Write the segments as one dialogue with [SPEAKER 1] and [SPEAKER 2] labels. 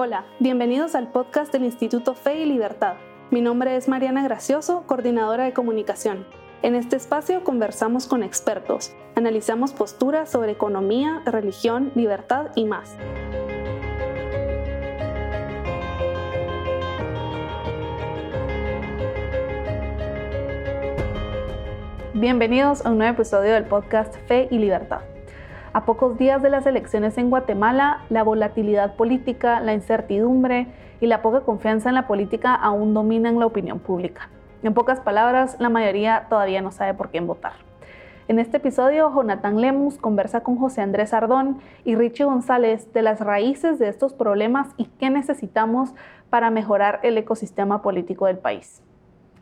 [SPEAKER 1] Hola, bienvenidos al podcast del Instituto Fe y Libertad. Mi nombre es Mariana Gracioso, coordinadora de comunicación. En este espacio conversamos con expertos, analizamos posturas sobre economía, religión, libertad y más. Bienvenidos a un nuevo episodio del podcast Fe y Libertad. A pocos días de las elecciones en Guatemala, la volatilidad política, la incertidumbre y la poca confianza en la política aún dominan la opinión pública. En pocas palabras, la mayoría todavía no sabe por quién votar. En este episodio, Jonathan Lemus conversa con José Andrés Ardón y Richie González de las raíces de estos problemas y qué necesitamos para mejorar el ecosistema político del país.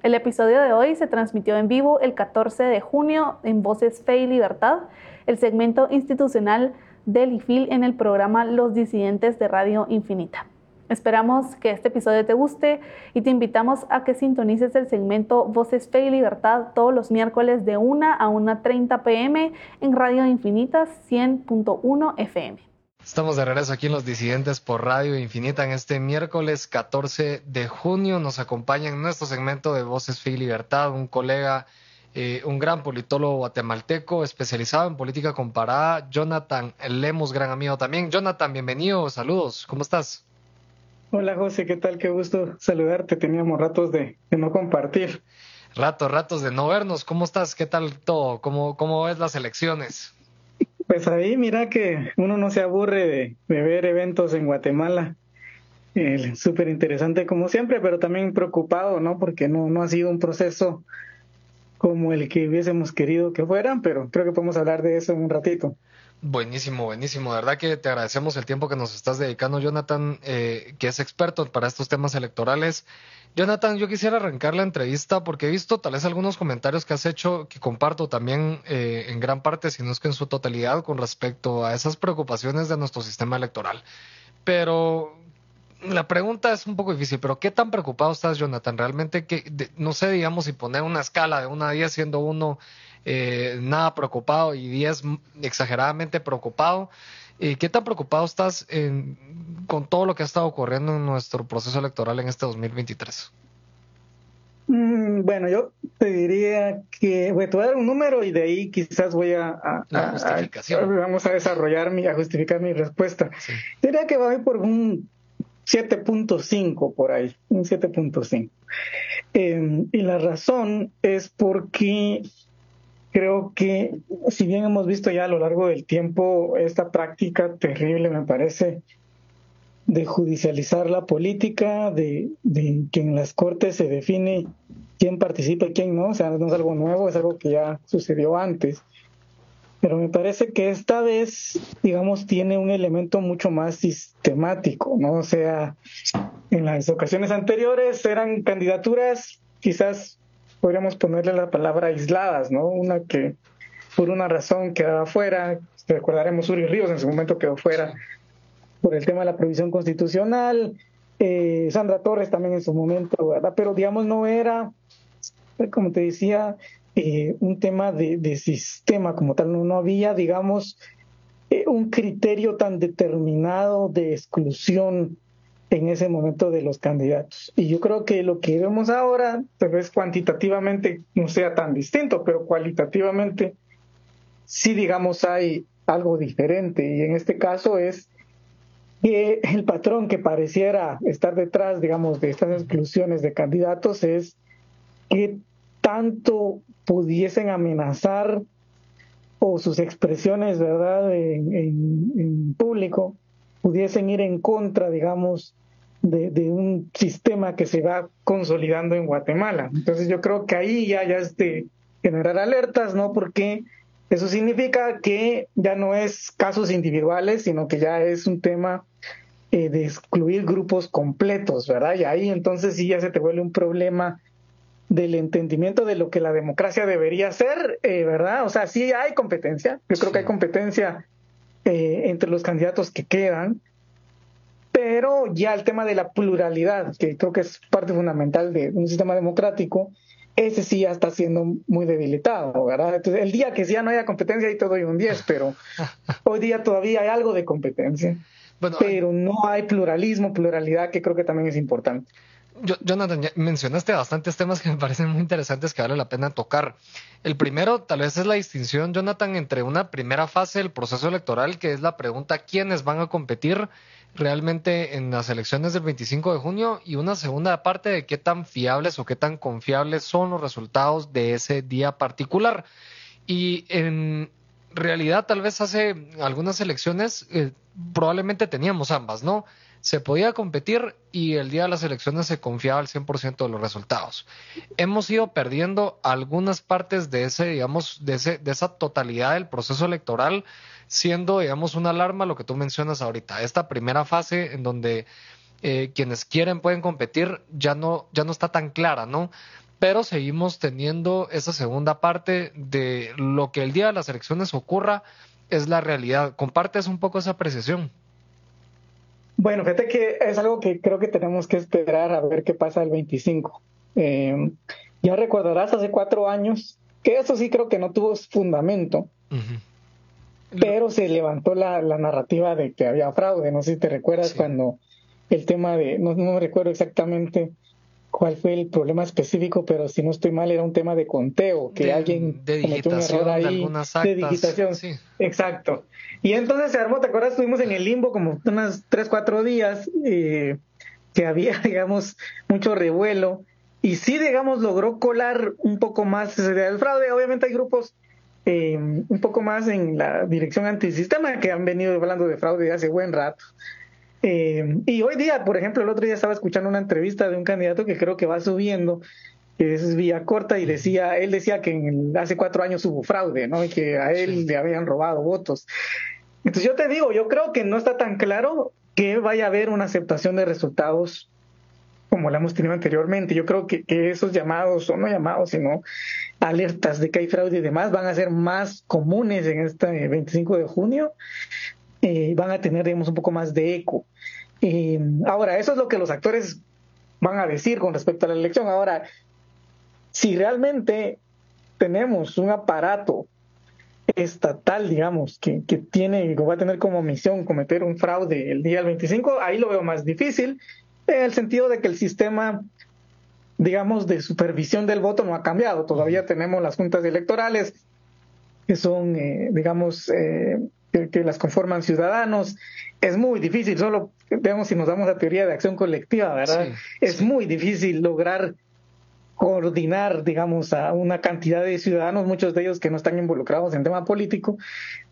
[SPEAKER 1] El episodio de hoy se transmitió en vivo el 14 de junio en Voces Fe y Libertad, el segmento institucional del IFIL en el programa Los Disidentes de Radio Infinita. Esperamos que este episodio te guste y te invitamos a que sintonices el segmento Voces Fe y Libertad todos los miércoles de 1 a 1.30 pm en Radio Infinita 100.1 FM.
[SPEAKER 2] Estamos de regreso aquí en Los Disidentes por Radio Infinita en este miércoles 14 de junio. Nos acompaña en nuestro segmento de Voces Fe y Libertad un colega, eh, un gran politólogo guatemalteco especializado en política comparada, Jonathan Lemos, gran amigo también. Jonathan, bienvenido, saludos, ¿cómo estás?
[SPEAKER 3] Hola José, ¿qué tal? Qué gusto saludarte. Teníamos ratos de, no compartir.
[SPEAKER 2] Ratos, ratos de no vernos. ¿Cómo estás? ¿Qué tal todo? ¿Cómo, cómo ves las elecciones?
[SPEAKER 3] Pues ahí mira que uno no se aburre de, ver eventos en Guatemala. Eh, Súper interesante como siempre, pero también preocupado, ¿no? Porque no, no ha sido un proceso como el que hubiésemos querido que fueran, pero creo que podemos hablar de eso en un ratito.
[SPEAKER 2] Buenísimo, buenísimo. De verdad que te agradecemos el tiempo que nos estás dedicando, Jonathan, eh, que es experto para estos temas electorales. Jonathan, yo quisiera arrancar la entrevista porque he visto tal vez algunos comentarios que has hecho que comparto también eh, en gran parte, si no es que en su totalidad, con respecto a esas preocupaciones de nuestro sistema electoral. Pero la pregunta es un poco difícil, pero ¿qué tan preocupado estás, Jonathan? Realmente que, no sé, digamos, si poner una escala de una a 10 siendo uno eh, nada preocupado y 10 exageradamente preocupado. Eh, ¿Qué tan preocupado estás con todo lo que ha estado ocurriendo en nuestro proceso electoral en este 2023?
[SPEAKER 3] Mm, bueno, yo te diría que voy a dar un número y de ahí quizás voy a,
[SPEAKER 2] La justificación.
[SPEAKER 3] vamos a desarrollar mi, a justificar mi respuesta. Diría que va a ir por un 7.5 por ahí, un 7.5. Em, y la razón es porque creo que si bien hemos visto ya a lo largo del tiempo esta práctica terrible, me parece, de judicializar la política, de, que en las cortes se define quién participa y quién no, o sea, no es algo nuevo, es algo que ya sucedió antes. Pero me parece que esta vez, digamos, tiene un elemento mucho más sistemático, ¿no? O sea, en las ocasiones anteriores eran candidaturas quizás podríamos ponerle la palabra aisladas, ¿no? Una que por una razón quedaba fuera, recordaremos Uri Ríos en su momento quedó fuera por el tema de la provisión constitucional, eh, Sandra Torres también en su momento, ¿verdad? Pero digamos no era, como te decía, eh, un tema de, sistema como tal, no, no había, digamos, eh, un criterio tan determinado de exclusión en ese momento de los candidatos. Y yo creo que lo que vemos ahora, tal vez cuantitativamente no sea tan distinto, pero cualitativamente sí, digamos, hay algo diferente. Y en este caso es que el patrón que pareciera estar detrás, digamos, de estas exclusiones de candidatos es que tanto pudiesen amenazar o sus expresiones, ¿verdad?, en, en público pudiesen ir en contra, digamos, de, un sistema que se va consolidando en Guatemala. Entonces yo creo que ahí ya, ya es de generar alertas, ¿no? Porque eso significa que ya no es casos individuales, sino que ya es un tema eh, de excluir grupos completos, ¿verdad? Y ahí entonces sí ya se te vuelve un problema del entendimiento de lo que la democracia debería ser, eh, ¿verdad? O sea, sí hay competencia, yo creo que hay competencia eh, entre los candidatos que quedan, pero ya el tema de la pluralidad, que creo que es parte fundamental de un sistema democrático, ese sí ya está siendo muy debilitado, ¿verdad? Entonces, el día que ya no haya competencia, ahí te doy un 10, pero hoy día todavía hay algo de competencia. pero no hay pluralismo, pluralidad, que creo que también es importante.
[SPEAKER 2] Jonathan, mencionaste bastantes temas que me parecen muy interesantes que vale la pena tocar. El primero, tal vez, es la distinción, Jonathan, entre una primera fase del proceso electoral, que es la pregunta quiénes van a competir realmente en las elecciones del 25 de junio, y una segunda parte de qué tan fiables o qué tan confiables son los resultados de ese día particular. Y en realidad, tal vez hace algunas elecciones, eh, probablemente teníamos ambas, ¿no? Se podía competir y el día de las elecciones se confiaba al 100% de los resultados. Hemos ido perdiendo algunas partes de ese, digamos, de, ese, de esa totalidad del proceso electoral, siendo, digamos, una alarma lo que tú mencionas ahorita. Esta primera fase en donde eh, quienes quieren pueden competir ya no, ya no está tan clara, ¿no? Pero seguimos teniendo esa segunda parte de lo que el día de las elecciones ocurra es la realidad. ¿Compartes un poco esa apreciación?
[SPEAKER 3] Bueno, fíjate que es algo que creo que tenemos que esperar a ver qué pasa el 25. Eh, ya recordarás hace cuatro años que eso sí creo que no tuvo fundamento, pero se levantó la, narrativa de que había fraude. No sé si te recuerdas cuando el tema de, no, no recuerdo exactamente cuál fue el problema específico, pero si no estoy mal era un tema de conteo, que alguien cometió un error ahí de, digitación. Exacto. Y entonces se armó, ¿te acuerdas? Estuvimos en el limbo como unas tres, cuatro días, eh, que había, digamos, mucho revuelo. Y sí, digamos, logró colar un poco más esa idea del fraude. Obviamente hay grupos eh, un poco más en la dirección antisistema que han venido hablando de fraude hace buen rato. Eh, y hoy día, por ejemplo, el otro día estaba escuchando una entrevista de un candidato que creo que va subiendo, que es Vía Corta, y decía, él decía que en hace cuatro años hubo fraude, ¿no? Y que a él le habían robado votos. Entonces yo te digo, yo creo que no está tan claro que vaya a haber una aceptación de resultados como la hemos tenido anteriormente. Yo creo que, que esos llamados, o no llamados, sino alertas de que hay fraude y demás, van a ser más comunes en este 25 de junio eh, van a tener, digamos, un poco más de eco. Eh, ahora, eso es lo que los actores van a decir con respecto a la elección. Ahora, si realmente tenemos un aparato estatal, digamos, que, que tiene, que va a tener como misión cometer un fraude el día del 25, ahí lo veo más difícil, en el sentido de que el sistema, digamos, de supervisión del voto no ha cambiado. Todavía tenemos las juntas electorales, que son, eh, digamos, que, las conforman ciudadanos. Es muy difícil, solo veamos si nos damos la teoría de acción colectiva, ¿verdad? es muy difícil lograr coordinar, digamos, a una cantidad de ciudadanos, muchos de ellos que no están involucrados en tema político,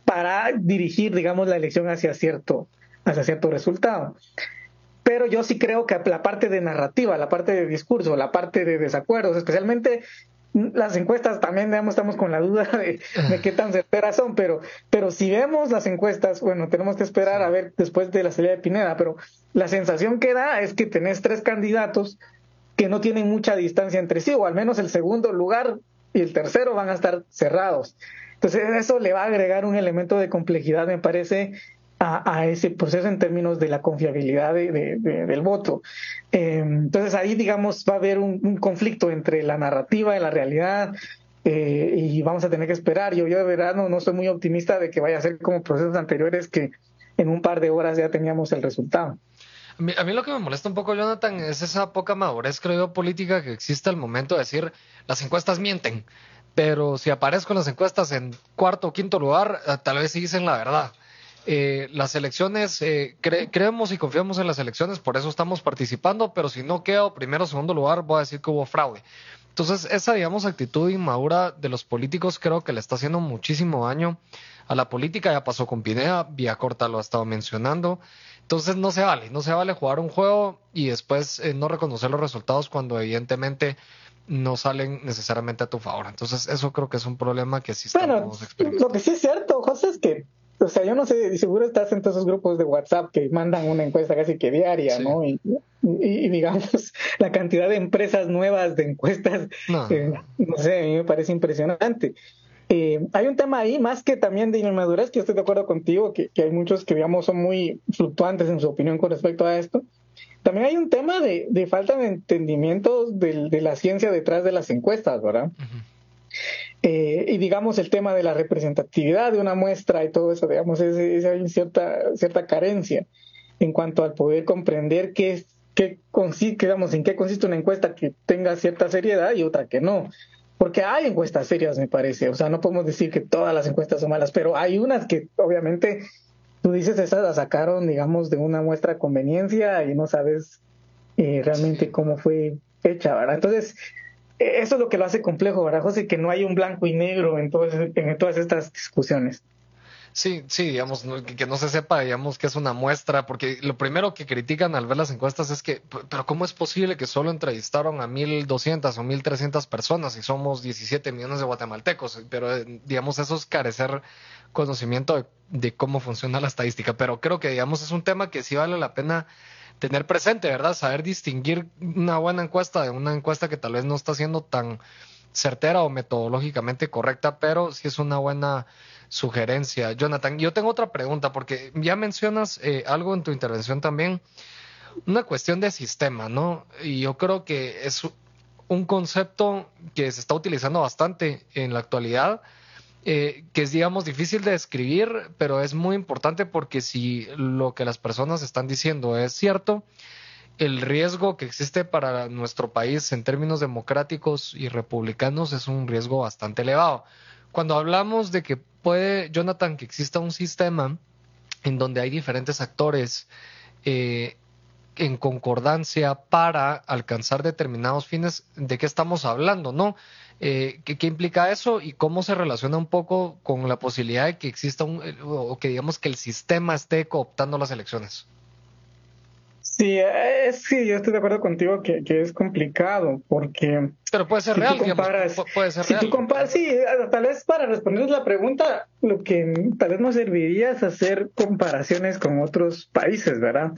[SPEAKER 3] para dirigir, digamos, la elección hacia cierto, hacia cierto resultado. Pero yo sí creo que la parte de narrativa, la parte de discurso, la parte de desacuerdos, especialmente las encuestas también digamos, estamos con la duda de, qué tan certeras son, pero, pero si vemos las encuestas, bueno, tenemos que esperar a ver después de la salida de Pineda, pero la sensación que da es que tenés tres candidatos que no tienen mucha distancia entre sí, o al menos el segundo lugar y el tercero van a estar cerrados. Entonces eso le va a agregar un elemento de complejidad, me parece, a, ese proceso en términos de la confiabilidad del voto. Eh, entonces ahí, digamos, va a haber un, conflicto entre la narrativa y la realidad. Eh, y vamos a tener que esperar. Yo, yo de verdad no, soy muy optimista de que vaya a ser como procesos anteriores que en un par de horas ya teníamos el resultado.
[SPEAKER 2] A mí, lo que me molesta un poco, Jonathan, es esa poca madurez, creo yo, política que existe al momento de decir las encuestas mienten, pero si aparezco en las encuestas en cuarto o quinto lugar, eh, tal vez sí dicen la verdad. Eh, las elecciones, eh, creemos y confiamos en las elecciones, por eso estamos participando, pero si no quedo primero o segundo lugar, voy a decir que hubo fraude. Entonces, esa, digamos, actitud inmadura de los políticos creo que le está haciendo muchísimo daño a la política. Ya pasó con Pineda, Vía Corta lo ha estado mencionando. Entonces, no se vale, no se vale jugar un juego y después eh, no reconocer los resultados cuando evidentemente no salen necesariamente a tu favor. Entonces, eso creo que es un problema que sí estamos
[SPEAKER 3] experimentando. Lo que sí es cierto, José, es que o sea, yo no sé, seguro estás en todos esos grupos de WhatsApp que mandan una encuesta casi que diaria, ¿no? Y, digamos, la cantidad de empresas nuevas de encuestas, no, eh, sé, a mí me parece impresionante. Eh, hay un tema ahí, más que también de inmadurez, que estoy de acuerdo contigo, que, hay muchos que, digamos, son muy fluctuantes en su opinión con respecto a esto. También hay un tema de, falta de entendimiento de, la ciencia detrás de las encuestas, ¿verdad? Eh, y digamos el tema de la representatividad de una muestra y todo eso, digamos, es, hay cierta, cierta carencia. en cuanto al poder comprender qué, qué consiste, digamos, en qué consiste una encuesta que tenga cierta seriedad y otra que no. Porque hay encuestas serias, me parece. O sea, no podemos decir que todas las encuestas son malas, pero hay unas que obviamente tú dices, esas las sacaron, digamos, de una muestra de conveniencia y no sabes eh, realmente cómo fue hecha, ¿verdad? Entonces, eso es lo que lo hace complejo, ¿verdad, José? Que no hay un blanco y negro en, en todas estas discusiones.
[SPEAKER 2] Sí, sí, digamos, que, no se sepa, digamos, que es una muestra, porque lo primero que critican al ver las encuestas es que, pero ¿cómo es posible que solo entrevistaron a 1.200 o 1.300 personas y somos 17 millones de guatemaltecos? Pero, eh, digamos, eso es carecer conocimiento de, de cómo funciona la estadística, pero creo que, digamos, es un tema que sí vale la pena tener presente, ¿verdad? Saber distinguir una buena encuesta de una encuesta que tal vez no está siendo tan certera o metodológicamente correcta, pero sí es una buena sugerencia. Jonathan, yo tengo otra pregunta porque ya mencionas eh, algo en tu intervención también, una cuestión de sistema, ¿no? Y yo creo que es un concepto que se está utilizando bastante en la actualidad eh, que es, digamos, difícil de describir, pero es muy importante porque si lo que las personas están diciendo es cierto, el riesgo que existe para nuestro país en términos democráticos y republicanos es un riesgo bastante elevado. Cuando hablamos de que puede, Jonathan, que exista un sistema en donde hay diferentes actores eh, en concordancia para alcanzar determinados fines, ¿de qué estamos hablando? ¿No? Eh, ¿qué, implica eso y cómo se relaciona un poco con la posibilidad de que exista un, eh, o que digamos que el sistema esté cooptando las elecciones?
[SPEAKER 3] Sí, sí, yo estoy de acuerdo contigo que, es complicado porque...
[SPEAKER 2] Pero puede ser real, puede ser
[SPEAKER 3] si Tú comparas, sí, tal vez para responder la pregunta, lo que tal vez nos serviría es hacer comparaciones con otros países, ¿verdad?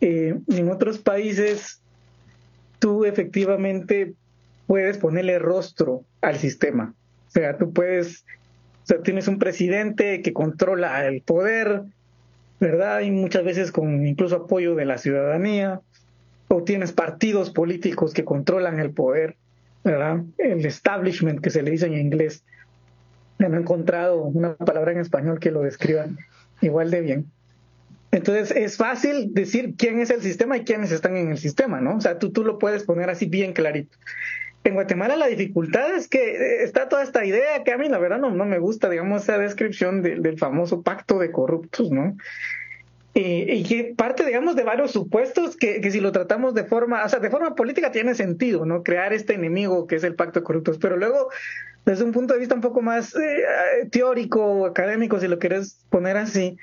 [SPEAKER 3] Eh, en otros países tú efectivamente puedes ponerle rostro al sistema. O sea, tú puedes, o sea, tienes un presidente que controla el poder, ¿verdad? Y muchas veces con incluso apoyo de la ciudadanía, o tienes partidos políticos que controlan el poder, ¿verdad? El establishment que se le dice en inglés. No he encontrado una palabra en español que lo describa igual de bien. Entonces es fácil decir quién es el sistema y quiénes están en el sistema, ¿no? O sea, tú, tú lo puedes poner así bien clarito en Guatemala la dificultad es que eh, está toda esta idea que a mí la verdad no, no me gusta, digamos, esa descripción del famoso pacto de corruptos, ¿no? y que parte, digamos, de varios supuestos que, que, si lo tratamos de forma, o sea, de forma política tiene sentido, ¿no? Crear este enemigo que es el pacto de corruptos, pero luego, desde un punto de vista un poco más eh, teórico o académico, si lo quieres poner así,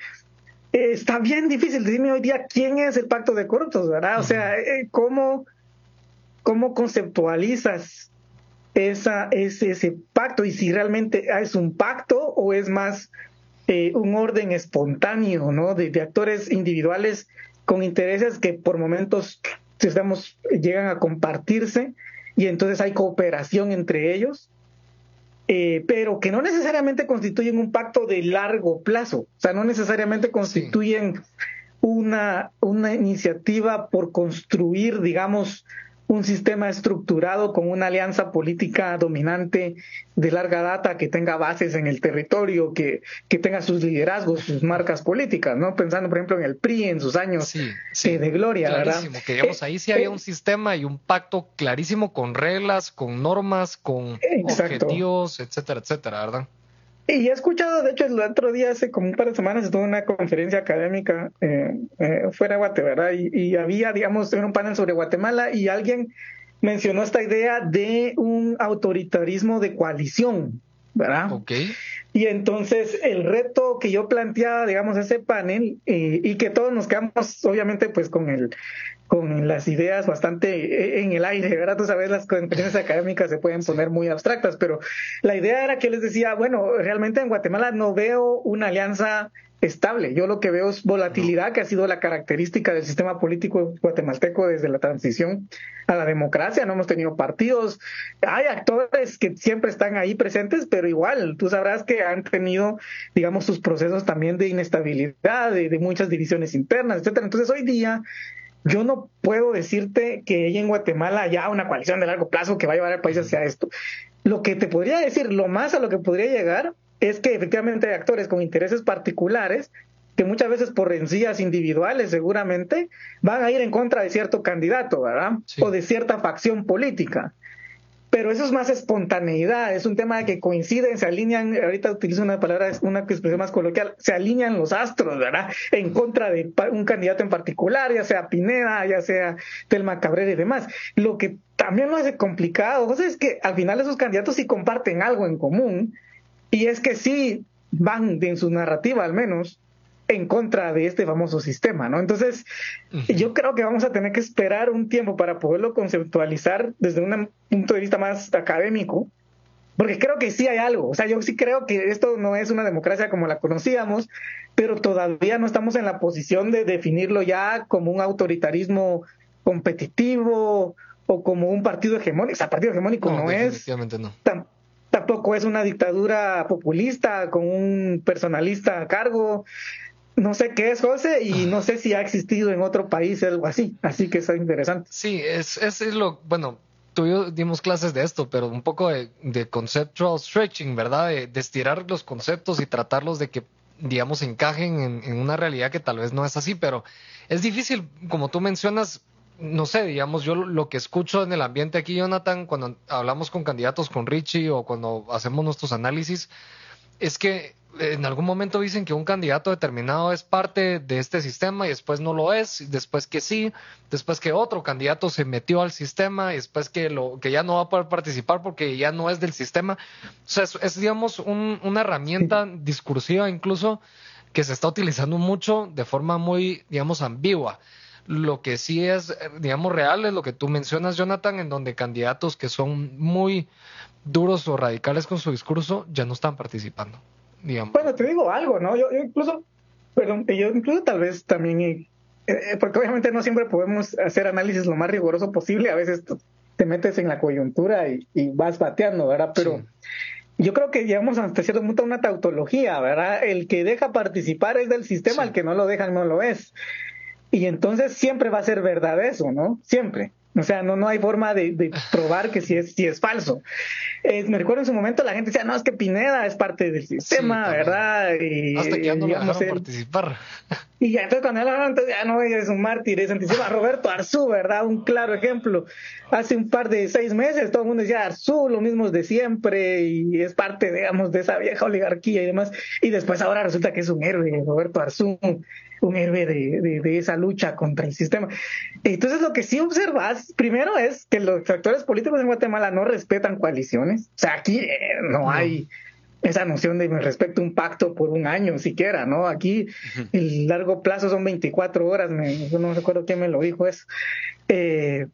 [SPEAKER 3] eh, está bien difícil decirme hoy día quién es el pacto de corruptos, ¿verdad? O sea, cómo ¿Cómo conceptualizas esa, ese, ese pacto y si realmente es un pacto o es más eh, un orden espontáneo, ¿no? De, actores individuales con intereses que por momentos, llegan a compartirse y entonces hay cooperación entre ellos, eh, pero que no necesariamente constituyen un pacto de largo plazo, o sea, no necesariamente constituyen una, una iniciativa por construir, digamos, un sistema estructurado con una alianza política dominante de larga data que tenga bases en el territorio, que, que tenga sus liderazgos, sus marcas políticas, ¿no? Pensando, por ejemplo, en el PRI en sus años de gloria,
[SPEAKER 2] clarísimo, que digamos, ahí sí había eh, un sistema y un pacto clarísimo con reglas, con normas, con objetivos, etcétera, etcétera, ¿verdad?
[SPEAKER 3] Y he escuchado, de hecho, el otro día, hace como un par de semanas, estuve en una conferencia académica eh, eh, fuera de Guatemala y, y, había, digamos, un panel sobre Guatemala y alguien mencionó esta idea de un autoritarismo de coalición, ¿verdad?
[SPEAKER 2] Ok.
[SPEAKER 3] Y entonces el reto que yo planteaba, digamos, ese panel, eh, y que todos nos quedamos, obviamente, pues con el con las ideas bastante en el aire, ¿verdad? Tú sabes, las conferencias académicas se pueden poner muy abstractas, pero la idea era que les decía, bueno, realmente en Guatemala no veo una alianza estable. Yo lo que veo es volatilidad, que ha sido la característica del sistema político guatemalteco desde la transición a la democracia. No hemos tenido partidos. Hay actores que siempre están ahí presentes, pero igual, tú sabrás que han tenido, digamos, sus procesos también de inestabilidad, de, de muchas divisiones internas, etcétera. Entonces, hoy día yo no puedo decirte que hay en Guatemala haya una coalición de largo plazo que va a llevar al país hacia esto. Lo que te podría decir, lo más a lo que podría llegar, es que efectivamente hay actores con intereses particulares que muchas veces por rencillas individuales seguramente van a ir en contra de cierto candidato, ¿verdad? O de cierta facción política. Pero eso es más espontaneidad, es un tema de que coinciden, se alinean, ahorita utilizo una palabra, una expresión más coloquial, se alinean los astros, ¿verdad? En contra de un candidato en particular, ya sea Pineda, ya sea Telma Cabrera y demás. Lo que también lo hace complicado, es que al final esos candidatos sí comparten algo en común, y es que sí van en su narrativa al menos en contra de este famoso sistema, ¿no? Entonces, yo creo que vamos a tener que esperar un tiempo para poderlo conceptualizar desde un punto de vista más académico, porque creo que sí hay algo, o sea, yo sí creo que esto no es una democracia como la conocíamos, pero todavía no estamos en la posición de definirlo ya como un autoritarismo competitivo o como un partido hegemónico, o sea, partido hegemónico no, es,
[SPEAKER 2] no.
[SPEAKER 3] Tampoco es una dictadura populista con un personalista a cargo, no sé qué es, José, y no sé si ha existido en otro país algo así. Así que es interesante.
[SPEAKER 2] Sí, es, es lo, bueno, tú y yo dimos clases de esto, pero un poco de, conceptual stretching, ¿verdad? De, estirar los conceptos y tratarlos de que, digamos, encajen en, en, una realidad que tal vez no es así, pero es difícil, como tú mencionas, no sé, digamos, yo lo que escucho en el ambiente aquí, Jonathan, cuando hablamos con candidatos, con Richie o cuando hacemos nuestros análisis, es que en algún momento dicen que un candidato determinado es parte de este sistema y después no lo es, después que sí, después que otro candidato se metió al sistema y después que lo que ya no va a poder participar porque ya no es del sistema. O sea, es, digamos una herramienta discursiva incluso que se está utilizando mucho de forma muy, digamos, ambigua. Lo que sí es, digamos, real es lo que tú mencionas, Jonathan, en donde candidatos que son muy duros o radicales con su discurso ya no están participando.
[SPEAKER 3] Bueno, te digo algo, ¿no? Yo, incluso, perdón, yo incluso tal vez también, eh, eh, porque obviamente no siempre podemos hacer análisis lo más riguroso posible, a veces te metes en la coyuntura y, vas bateando, ¿verdad? Pero yo creo que llegamos hasta cierto punto a una tautología, ¿verdad? El que deja participar es del sistema, el que no lo deja no lo es. Y entonces siempre va a ser verdad eso, ¿no? Siempre. O sea, no, no hay forma de, probar que si es, si es falso. me recuerdo en su momento la gente decía, no, es que Pineda es parte del sistema, ¿verdad?
[SPEAKER 2] Y, Hasta que ya no digamos, participar.
[SPEAKER 3] Y ya, entonces cuando él entonces ya no, es un mártir, es antisistema. Roberto Arzú, ¿verdad? Un claro ejemplo. Hace un par de seis meses todo el mundo decía Arzú, lo mismo de siempre, y es parte, digamos, de esa vieja oligarquía y demás. Y después ahora resulta que es un héroe, Roberto Arzú un héroe de, de, esa lucha contra el sistema. Entonces lo que sí observas, primero es que los actores políticos en Guatemala no respetan coaliciones. O sea, aquí eh, no, hay esa noción de respecto a un pacto por un año siquiera, ¿no? Aquí el largo plazo son 24 horas, me, yo no recuerdo quién me lo dijo eso. Eh,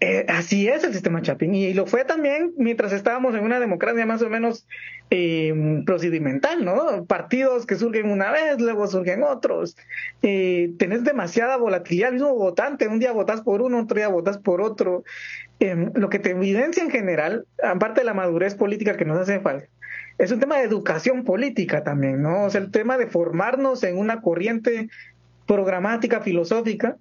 [SPEAKER 3] eh, así es el sistema Chapin y, lo fue también mientras estábamos en una democracia más o menos eh, procedimental, ¿no? Partidos que surgen una vez, luego surgen otros. Eh, tenés demasiada volatilidad, mismo votante, un día votas por uno, otro día votas por otro. Em, lo que te evidencia en general, aparte de la madurez política que nos hace falta, es un tema de educación política también, ¿no? O sea, el tema de formarnos en una corriente programática, filosófica,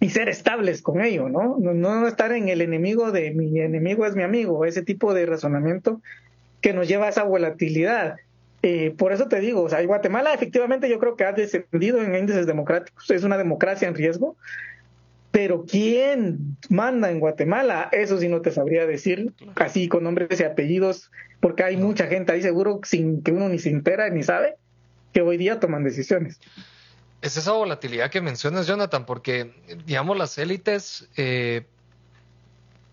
[SPEAKER 3] y ser estables con ello, ¿no? ¿no? estar en el enemigo de mi enemigo es mi amigo, ese tipo de razonamiento que nos lleva a esa volatilidad. Eh, por eso te digo, o sea, Guatemala efectivamente yo creo que ha descendido en índices democráticos, es una democracia en riesgo, pero ¿quién manda en Guatemala? Eso sí no te sabría decir, así con nombres y apellidos, porque hay mucha gente ahí seguro sin que uno ni se entera ni sabe que hoy día toman decisiones
[SPEAKER 2] es esa volatilidad que mencionas, Jonathan, porque, digamos, las élites, eh,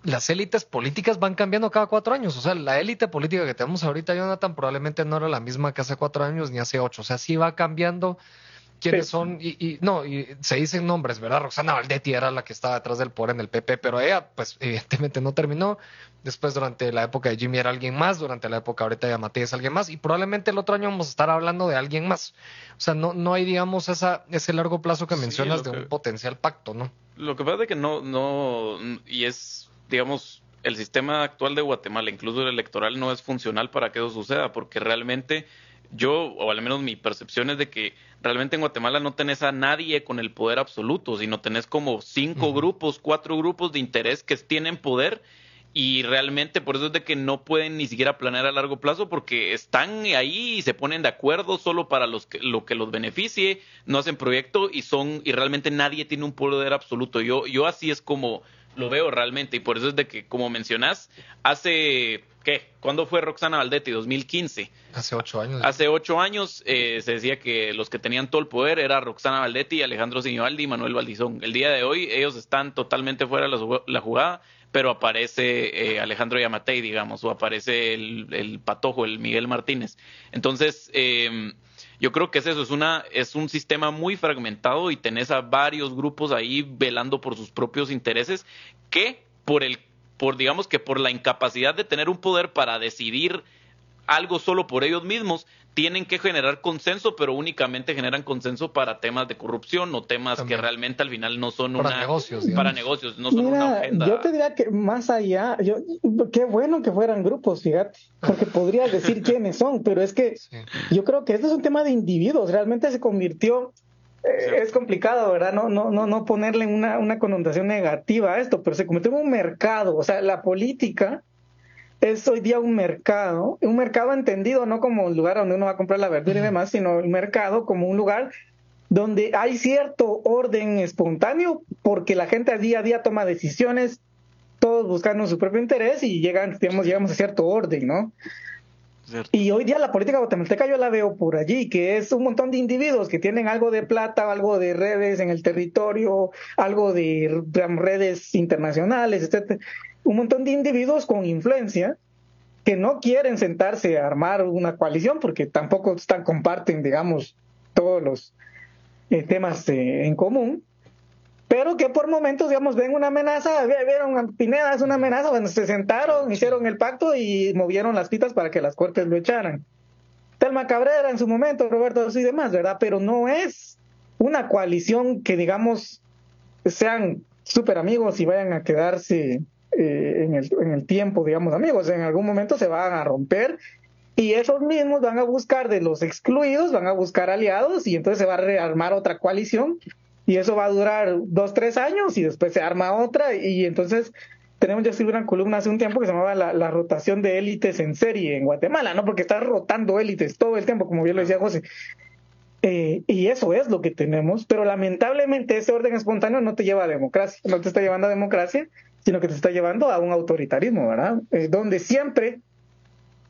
[SPEAKER 2] las élites políticas van cambiando cada cuatro años. O sea, la élite política que tenemos ahorita, Jonathan, probablemente no era la misma que hace cuatro años ni hace ocho. O sea, sí va cambiando quiénes son, y, no, y se dicen nombres, ¿verdad? Roxana Valdetti era la que estaba detrás del poder en el PP, pero ella, pues, evidentemente no terminó. Después, durante la época de Jimmy era alguien más, durante la época ahorita de Matías alguien más, y probablemente el otro año vamos a estar hablando de alguien más. O sea, no, no hay, digamos, esa, ese largo plazo que mencionas de un potencial pacto, ¿no?
[SPEAKER 4] Lo que pasa es que no, no, y es, digamos, el sistema actual de Guatemala, incluso el electoral, no es funcional para que eso suceda, porque realmente yo, o al menos mi percepción es de que realmente en Guatemala no tenés a nadie con el poder absoluto, sino tenés como cinco grupos, cuatro grupos de interés que tienen poder y realmente por eso es de que no pueden ni siquiera planear a largo plazo porque están ahí y se ponen de acuerdo solo para los que, lo que los beneficie, no hacen proyecto y son y realmente nadie tiene un poder absoluto. Yo yo así es como lo veo realmente y por eso es de que como mencionás hace ¿qué? ¿Cuándo fue Roxana Valdetti? 2015.
[SPEAKER 2] Hace ocho años.
[SPEAKER 4] Hace ocho años eh, se decía que los que tenían todo el poder era Roxana Valdetti, Alejandro Sinibaldi y Manuel Valdizón. El día de hoy ellos están totalmente fuera de la jugada pero aparece eh, Alejandro Yamatei, digamos, o aparece el, Patojo, el Miguel Martínez. Entonces, em, yo creo que es eso, es, una, es un sistema muy fragmentado y tenés a varios grupos ahí velando por sus propios intereses que por el, por digamos que por la incapacidad de tener un poder para decidir algo solo por ellos mismos, tienen que generar consenso, pero únicamente generan consenso para temas de corrupción o temas que realmente al final no son
[SPEAKER 2] para negocios,
[SPEAKER 4] para negocios, no son una agenda.
[SPEAKER 3] Yo te diría que más allá, yo, qué bueno que fueran grupos, fíjate, porque podrías decir quiénes son, pero es que yo creo que esto es un tema de individuos, realmente se convirtió eh, es complicado, ¿verdad? No, no, no, no ponerle una, una connotación negativa a esto, pero se convirtió en un mercado. O sea, la política es hoy día un mercado, un mercado entendido no como un lugar donde uno va a comprar la verdura y demás, sino el mercado como un lugar donde hay cierto orden espontáneo porque la gente día a día toma decisiones, todos buscando su propio interés y llegan, digamos, llegamos a cierto orden, ¿no? Y hoy día la política guatemalteca yo la veo por allí, que es un montón de individuos que tienen algo de plata, algo de redes en el territorio, algo de redes internacionales, etcétera un montón de individuos con influencia que no quieren sentarse a armar una coalición porque tampoco están, comparten, digamos, todos los eh, temas eh, en común, pero que por momentos, digamos, ven una amenaza, vieron Pineda es una amenaza, bueno, se sentaron, hicieron el pacto y movieron las pitas para que las cortes lo echaran. Telma Cabrera en su momento, Roberto y demás, ¿verdad? Pero no es una coalición que, digamos, sean súper amigos y vayan a quedarse eh, en, el, en el tiempo, digamos, amigos, en algún momento se van a romper y esos mismos van a buscar de los excluidos, van a buscar aliados y entonces se va a rearmar otra coalición y eso va a durar dos, tres años y después se arma otra y entonces tenemos ya escribir una columna hace un tiempo que se llamaba la, rotación de élites en serie en Guatemala, ¿no? Porque está rotando élites todo el tiempo, como bien lo decía José. Eh, y eso es lo que tenemos, pero lamentablemente ese orden espontáneo no te lleva a democracia, no te está llevando a democracia, sino que te está llevando a un autoritarismo, ¿verdad? Eh, donde siempre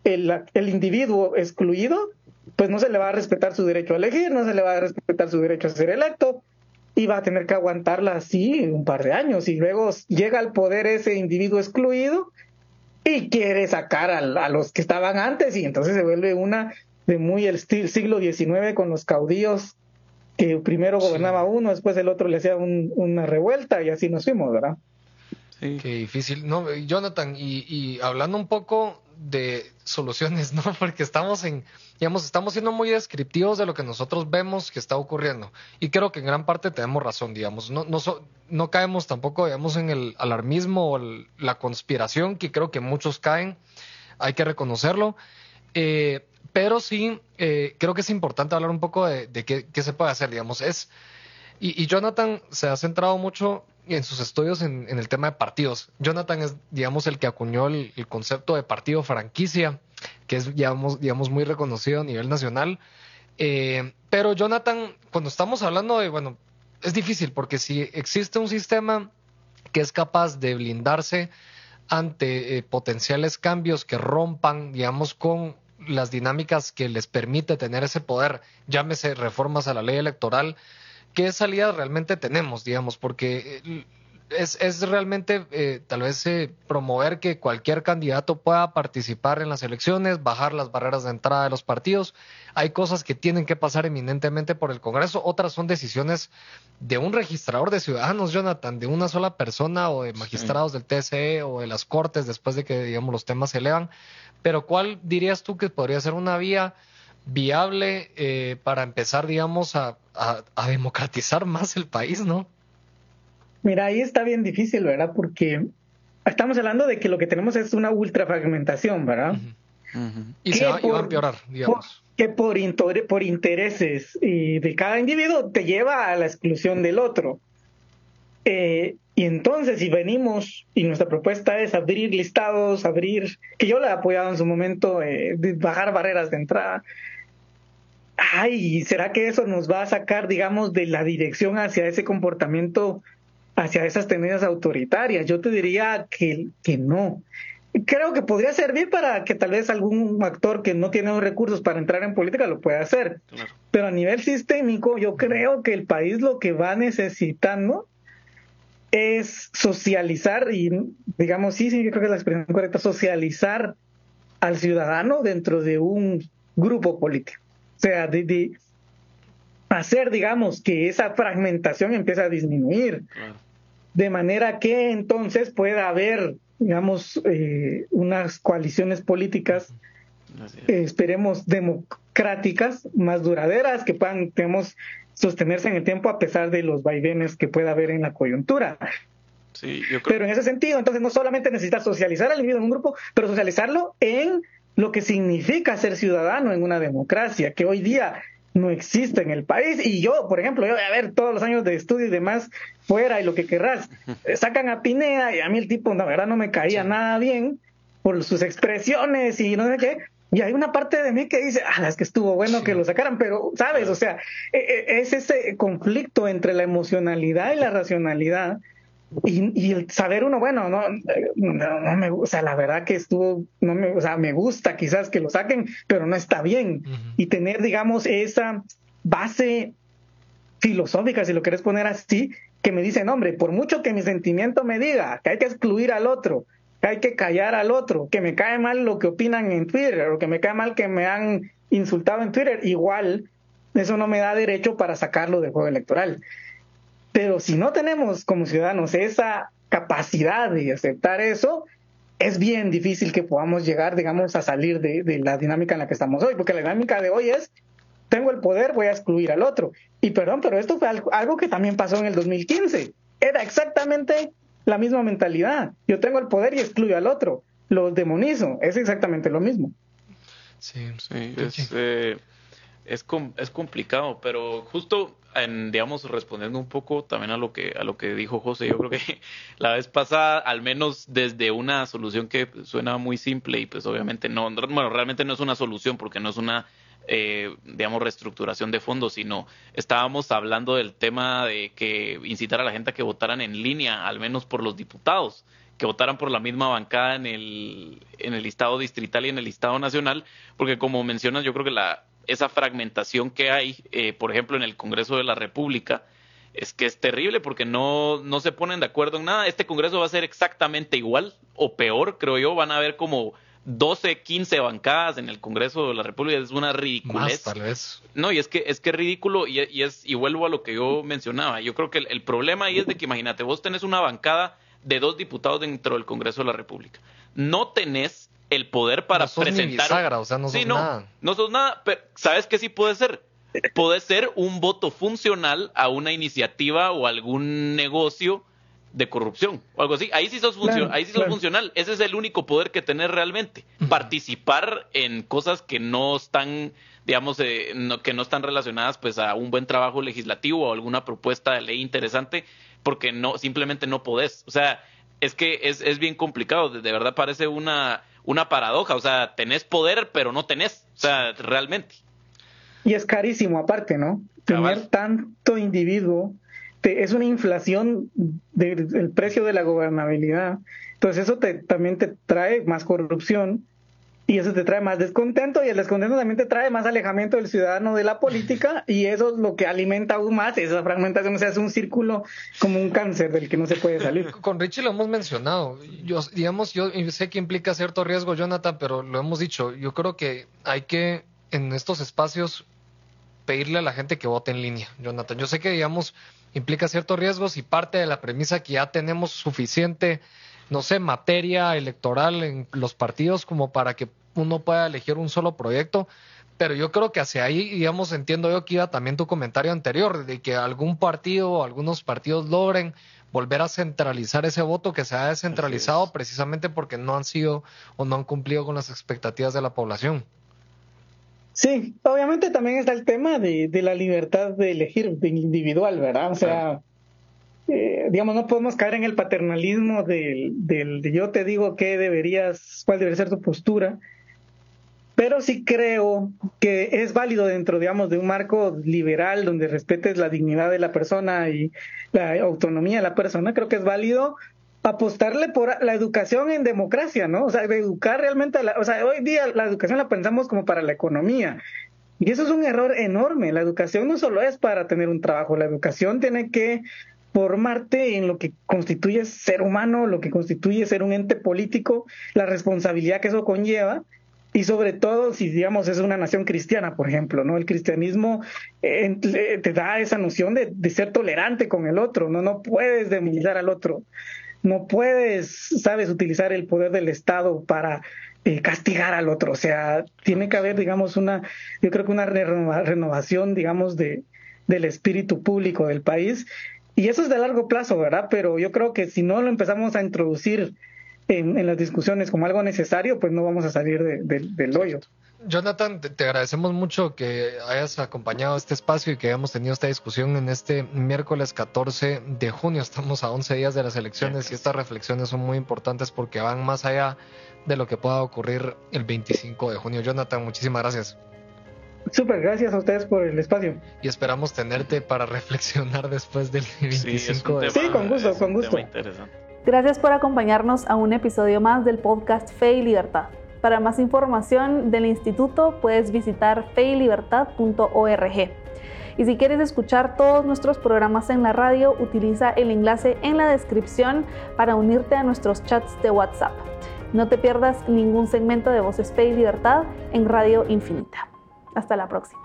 [SPEAKER 3] el, el individuo excluido, pues no se le va a respetar su derecho a elegir, no se le va a respetar su derecho a ser electo, y va a tener que aguantarla así un par de años, y luego llega al poder ese individuo excluido y quiere sacar a, los que estaban antes, y entonces se vuelve una de muy el siglo XIX con los caudillos que primero gobernaba uno, después el otro le hacía una revuelta y así nos fuimos, ¿verdad?
[SPEAKER 2] Qué difícil. No, Jonathan, y, hablando un poco de soluciones, ¿no? Porque estamos en, digamos, estamos siendo muy descriptivos de lo que nosotros vemos que está ocurriendo. Y creo que en gran parte tenemos razón, digamos. No, no, caemos tampoco, digamos, en el alarmismo o la conspiración, que creo que muchos caen. Hay que reconocerlo. Eh, pero sí, eh, creo que es importante hablar un poco de, qué, se puede hacer, digamos. Es, y Jonathan se ha centrado mucho en sus estudios en, el tema de partidos. Jonathan es, digamos, el que acuñó el, concepto de partido franquicia, que es, digamos, muy reconocido a nivel nacional. Eh, pero Jonathan, cuando estamos hablando de, bueno, es difícil porque si existe un sistema que es capaz de blindarse ante eh, potenciales cambios que rompan, digamos, con las dinámicas que les permite tener ese poder, llámese reformas a la ley electoral, qué salidas realmente tenemos, digamos, porque eh, es, es realmente eh, tal vez eh, promover que cualquier candidato pueda participar en las elecciones, bajar las barreras de entrada de los partidos. Hay cosas que tienen que pasar eminentemente por el Congreso, otras son decisiones de un registrador de ciudadanos, Jonathan, de una sola persona o de magistrados del TSE o de las Cortes después de que, digamos, los temas se elevan. Pero ¿cuál dirías tú que podría ser una vía? viable eh, para empezar, digamos, a, a, democratizar más el país, ¿no?
[SPEAKER 3] Mira, ahí está bien difícil, ¿verdad? Porque estamos hablando de que lo que tenemos es una ultrafragmentación, ¿verdad?
[SPEAKER 2] Y se va, a empeorar, digamos.
[SPEAKER 3] que por, por intereses de cada individuo te lleva a la exclusión del otro. Eh, Y entonces, si venimos y nuestra propuesta es abrir listados, abrir, que yo la he apoyado en su momento, eh, bajar barreras de entrada, ay, ¿será que eso nos va a sacar, digamos, de la dirección hacia ese comportamiento, hacia esas tendencias autoritarias? Yo te diría que, que no. Creo que podría servir para que tal vez algún actor que no tiene los recursos para entrar en política lo pueda hacer. Pero a nivel sistémico, yo creo que el país lo que va necesitando es socializar y, digamos, sí, sí, yo creo que es la expresión correcta, socializar al ciudadano dentro de un grupo político. O sea, de, hacer, digamos, que esa fragmentación empiece a disminuir, de manera que entonces pueda haber, digamos, eh, unas coaliciones políticas, esperemos, democráticas, más duraderas, que puedan, digamos, sostenerse en el tiempo a pesar de los vaivenes que pueda haber en la coyuntura.
[SPEAKER 4] Sí, yo
[SPEAKER 3] creo... Pero en ese sentido, entonces no solamente necesitas socializar al individuo en un grupo, pero socializarlo en lo que significa ser ciudadano en una democracia, que hoy día no existe en el país. Y yo, por ejemplo, yo voy a ver todos los años de estudio y demás fuera y lo que querrás, sacan a Pineda y a mí el tipo, la verdad, no me caía nada bien por sus expresiones y no sé qué, y hay una parte de mí que dice, ah, es que estuvo bueno que lo sacaran, pero, ¿sabes? O sea, e, e, es ese conflicto entre la emocionalidad y la racionalidad. Y, el saber uno, bueno, no, no, me, o sea, la verdad que estuvo, no me, o sea, me gusta quizás que lo saquen, pero no está bien. Y tener, digamos, esa base filosófica, si lo quieres poner así, que me dicen, hombre, por mucho que mi sentimiento me diga que hay que excluir al otro, hay que callar al otro, que me cae mal lo que opinan en Twitter o que me cae mal que me han insultado en Twitter, igual eso no me da derecho para sacarlo del juego electoral. Pero si no tenemos como ciudadanos esa capacidad de aceptar eso, es bien difícil que podamos llegar, digamos, a salir de, de, la dinámica en la que estamos hoy, porque la dinámica de hoy es, tengo el poder, voy a excluir al otro. Y perdón, pero esto fue algo que también pasó en el 2015. Era exactamente la misma mentalidad. Yo tengo el poder y excluyo al otro. Lo demonizo. Es exactamente lo mismo.
[SPEAKER 4] Sí, sí. Es, eh, es, complicado, pero justo, en, digamos, respondiendo un poco también a lo que a lo que dijo José, yo creo que la vez pasada, al menos desde una solución que suena muy simple y pues obviamente no, bueno, realmente no es una solución porque no es una eh, digamos, reestructuración de fondos, sino estábamos hablando del tema de que incitar a la gente a que votaran en línea, al menos por los diputados, que votaran por la misma bancada en el, en el listado distrital y en el listado nacional, porque como mencionas, yo creo que la, esa fragmentación que hay, eh, por ejemplo, en el Congreso de la República, es que es terrible porque no, no se ponen de acuerdo en nada. Este Congreso va a ser exactamente igual o peor, creo yo. Van a haber como 12, 15 bancadas en el Congreso de la República es una ridiculez.
[SPEAKER 2] tal vez.
[SPEAKER 4] No, y es que es que es ridículo y, es y vuelvo a lo que yo mencionaba. Yo creo que el, problema ahí es de que imagínate, vos tenés una bancada de dos diputados dentro del Congreso de la República. No tenés el poder para presentar.
[SPEAKER 2] o sea, no sos no, nada.
[SPEAKER 4] No sos nada, pero ¿sabes qué sí puede ser? Puede ser un voto funcional a una iniciativa o algún negocio de corrupción o algo así. Ahí sí sos, ahí sí sos funcional. Ese es el único poder que tener realmente. Participar en cosas que no están, digamos, eh, que no están relacionadas pues a un buen trabajo legislativo o alguna propuesta de ley interesante, porque no, simplemente no podés. O sea, es que es, es bien complicado. De, verdad parece una, una paradoja. O sea, tenés poder, pero no tenés. O sea, realmente.
[SPEAKER 3] Y es carísimo aparte, ¿no? Tener tanto individuo es una inflación del precio de la gobernabilidad. Entonces eso te, también te trae más corrupción y eso te trae más descontento y el descontento también te trae más alejamiento del ciudadano de la política y eso es lo que alimenta aún más esa fragmentación, o sea, es un círculo como un cáncer del que no se puede salir.
[SPEAKER 2] Con Richie lo hemos mencionado, yo, digamos, yo sé que implica cierto riesgo, Jonathan, pero lo hemos dicho, yo creo que hay que en estos espacios pedirle a la gente que vote en línea, Jonathan. Yo sé que, digamos, implica ciertos riesgos y parte de la premisa que ya tenemos suficiente, no sé, materia electoral en los partidos como para que uno pueda elegir un solo proyecto. Pero yo creo que hacia ahí, digamos, entiendo yo que iba también tu comentario anterior, de que algún partido o algunos partidos logren volver a centralizar ese voto que se ha descentralizado precisamente porque no han sido o no han cumplido con las expectativas de la población.
[SPEAKER 3] Sí, obviamente también está el tema de, de la libertad de elegir individual, ¿verdad? O sea, eh, digamos, no podemos caer en el paternalismo del, del de yo te digo qué deberías, cuál debería ser tu postura, pero sí creo que es válido dentro, digamos, de un marco liberal donde respetes la dignidad de la persona y la autonomía de la persona, creo que es válido apostarle por la educación en democracia, ¿no? O sea, educar realmente, a la, o sea, hoy día la educación la pensamos como para la economía. Y eso es un error enorme. La educación no solo es para tener un trabajo, la educación tiene que formarte en lo que constituye ser humano, lo que constituye ser un ente político, la responsabilidad que eso conlleva y sobre todo si digamos es una nación cristiana, por ejemplo, ¿no? El cristianismo eh, te da esa noción de, ser tolerante con el otro, no no puedes demonizar al otro no puedes, sabes, utilizar el poder del Estado para eh, castigar al otro. O sea, tiene que haber, digamos, una, yo creo que una renovación, digamos, de, del espíritu público del país. Y eso es de largo plazo, ¿verdad? Pero yo creo que si no lo empezamos a introducir en, en las discusiones como algo necesario, pues no vamos a salir del hoyo.
[SPEAKER 2] Jonathan, te, agradecemos mucho que hayas acompañado este espacio y que hayamos tenido esta discusión en este miércoles 14 de junio. Estamos a 11 días de las elecciones y estas reflexiones son muy importantes porque van más allá de lo que pueda ocurrir el 25 de junio. Jonathan, muchísimas gracias.
[SPEAKER 3] Súper, gracias a ustedes por el espacio.
[SPEAKER 2] Y esperamos tenerte para reflexionar después del 25
[SPEAKER 3] de junio. Sí, con gusto, con gusto.
[SPEAKER 1] Gracias por acompañarnos a un episodio más del podcast Fe y Libertad. Para más información del instituto puedes visitar feylibertad.org. Y si quieres escuchar todos nuestros programas en la radio, utiliza el enlace en la descripción para unirte a nuestros chats de WhatsApp. No te pierdas ningún segmento de Voces Fe y Libertad en Radio Infinita. Hasta la próxima.